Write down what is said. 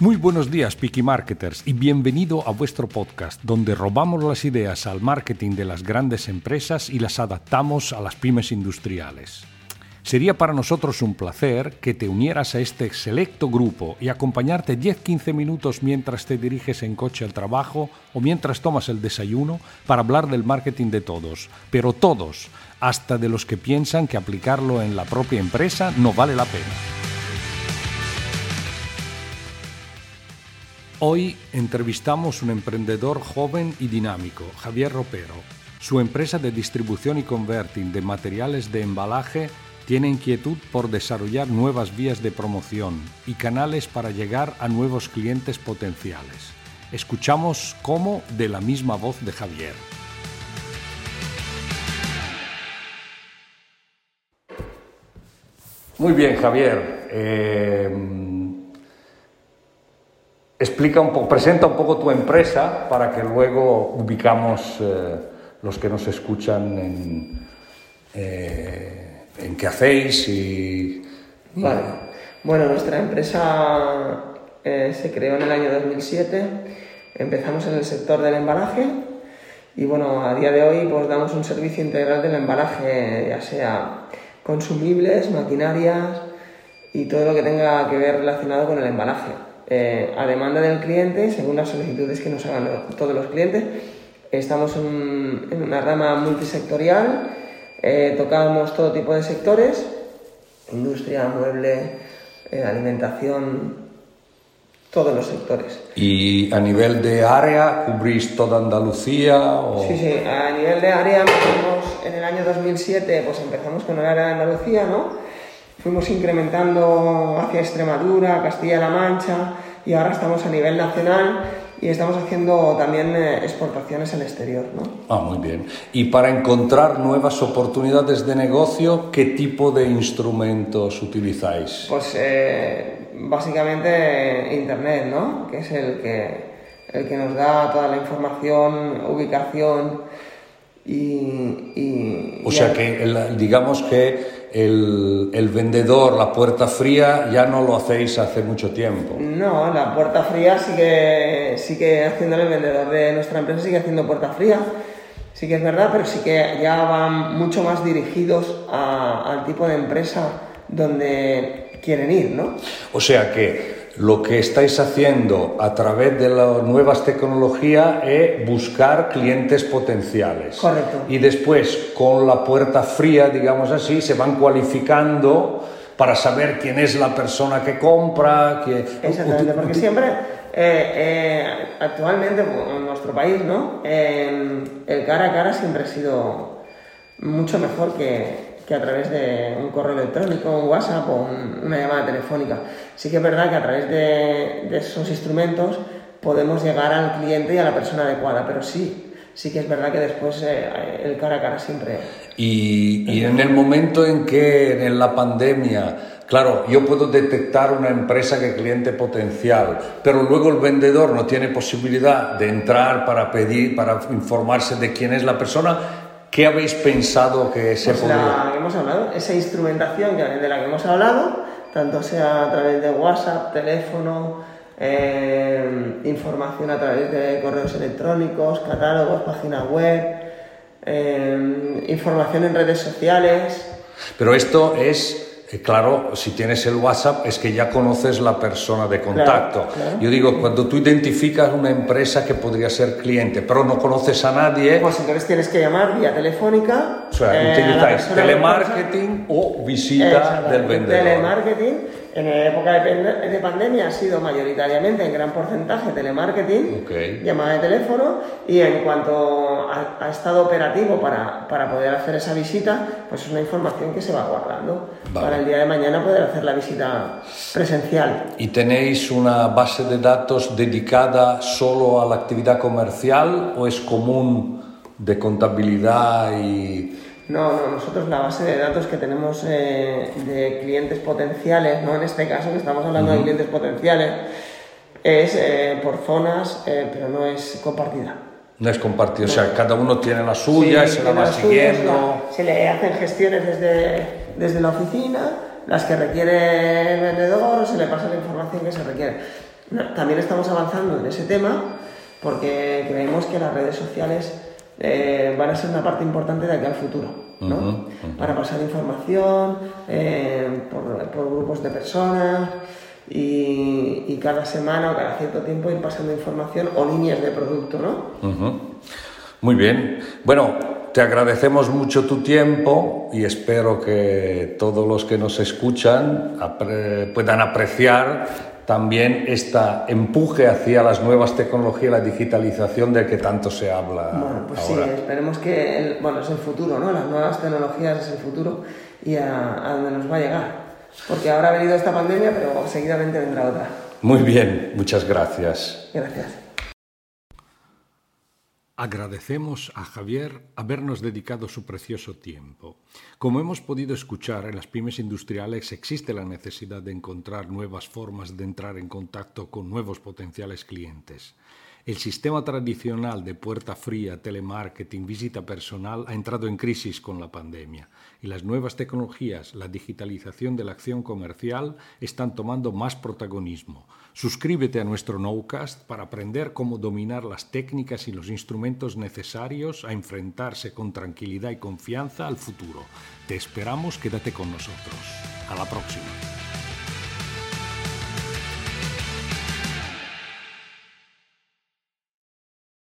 Muy buenos días, Piki Marketers, y bienvenido a vuestro podcast, donde robamos las ideas al marketing de las grandes empresas y las adaptamos a las pymes industriales. Sería para nosotros un placer que te unieras a este selecto grupo y acompañarte 10-15 minutos mientras te diriges en coche al trabajo o mientras tomas el desayuno para hablar del marketing de todos, pero todos, hasta de los que piensan que aplicarlo en la propia empresa no vale la pena. Hoy entrevistamos un emprendedor joven y dinámico, Javier Ropero. Su empresa de distribución y converting de materiales de embalaje tiene inquietud por desarrollar nuevas vías de promoción y canales para llegar a nuevos clientes potenciales. Escuchamos cómo de la misma voz de Javier. Muy bien, Javier. Eh, explica un poco, presenta un poco tu empresa para que luego ubicamos eh, los que nos escuchan en, eh, qué hacéis y... Vale. Bueno, nuestra empresa eh, se creó en el año 2007. Empezamos en el sector del embalaje y bueno, a día de hoy pues damos un servicio integral del embalaje, ya sea consumibles, maquinarias y todo lo que tenga que ver relacionado con el embalaje. Eh, a demanda del cliente, según las solicitudes que nos hagan todos los clientes, estamos en, en una rama multisectorial eh, tocábamos todo tipo de sectores, industria, mueble, eh, alimentación, todos los sectores. ¿Y a nivel de área cubrís toda Andalucía? O... Sí, sí, a nivel de área en el año 2007 pues empezamos con el área de Andalucía, ¿no? Fuimos incrementando hacia Extremadura, Castilla-La Mancha y ahora estamos a nivel nacional y estamos haciendo también eh, exportaciones al exterior. ¿no? Ah, muy bien. Y para encontrar nuevas oportunidades de negocio, ¿qué tipo de instrumentos utilizáis? Pues eh, básicamente Internet, ¿no? que es el que, el que nos da toda la información, ubicación y... o sea que digamos que el, vendedor, la puerta fría, ya no lo hacéis hace mucho tiempo. No, la puerta fría sigue, sigue haciendo el vendedor de nuestra empresa, sigue haciendo puerta fría. Sí que es verdad, pero sí que ya van mucho más dirigidos al tipo de empresa donde quieren ir, ¿no? O sea que lo que estáis haciendo a través de las nuevas tecnologías es buscar clientes potenciales. Correcto. Y después, con la puerta fría, digamos así, se van cualificando para saber quién es la persona que compra. Que... Exactamente, porque siempre, eh, eh, actualmente en nuestro país, ¿no? el cara a cara siempre ha sido mucho mejor que, que a través de un correo electrónico, un WhatsApp o una llamada telefónica. Sí que es verdad que a través de, esos instrumentos podemos llegar al cliente y a la persona adecuada, pero sí, sí que es verdad que después eh, el cara a cara siempre... Y, y, en el momento en que en la pandemia, claro, yo puedo detectar una empresa que cliente potencial, pero luego el vendedor no tiene posibilidad de entrar para pedir, para informarse de quién es la persona, ¿Qué habéis pensado que se pues La que hemos hablado, esa instrumentación de la que hemos hablado, tanto sea a través de WhatsApp, teléfono, eh, información a través de correos electrónicos, catálogos, páginas web, eh, información en redes sociales. Pero esto es claro, si tienes el WhatsApp es que ya conoces la persona de contacto. Yo digo, cuando tú identificas una empresa que podría ser cliente, pero no conoces a nadie... Pues entonces tienes que llamar vía telefónica. O sea, eh, utilizáis telemarketing o visita del vendedor. Telemarketing en época de, pandemia ha sido mayoritariamente en gran porcentaje telemarketing, llamada de teléfono, y en cuanto ha, estado operativo para, para, poder hacer esa visita, pues es una información que se va guardando para el día de mañana poder hacer la visita presencial. ¿Y tenéis una base de datos dedicada solo a la actividad comercial o es común de contabilidad y no, no, nosotros la base de datos que tenemos eh, de clientes potenciales, no en este caso que estamos hablando de clientes potenciales, es eh, por zonas, eh, pero no es compartida. No es compartida, o sea, cada uno tiene la suya y se la va siguiendo. se le hacen gestiones desde, desde la oficina, las que requiere el vendedor, se le pasa la información que se requiere. También estamos avanzando en ese tema porque creemos que las redes sociales eh, van a ser una parte importante de aquí al futuro, ¿no? Para pasar información eh, por, grupos de personas y, cada semana o cada cierto tiempo ir pasando información o líneas de producto, ¿no? Muy bien. Bueno, te agradecemos mucho tu tiempo y espero que todos los que nos escuchan puedan apreciar también este empuje hacia las nuevas tecnologías, la digitalización de que tanto se habla. Bueno, pues sí, esperemos que bueno, es el futuro, ¿no? Las nuevas tecnologías es el futuro y a, a donde nos va a llegar. Porque ahora ha venido esta pandemia, pero seguidamente vendrá otra. Muy bien, muchas gracias. Gracias. Agradecemos a Javier habernos dedicado su precioso tiempo. Como hemos podido escuchar, en las pymes industriales existe la necesidad de encontrar nuevas formas de entrar en contacto con nuevos potenciales clientes. El sistema tradicional de puerta fría, telemarketing, visita personal ha entrado en crisis con la pandemia y las nuevas tecnologías, la digitalización de la acción comercial están tomando más protagonismo. Suscríbete a nuestro Nowcast para aprender cómo dominar las técnicas y los instrumentos necesarios a enfrentarse con tranquilidad y confianza al futuro. Te esperamos, quédate con nosotros. A la próxima.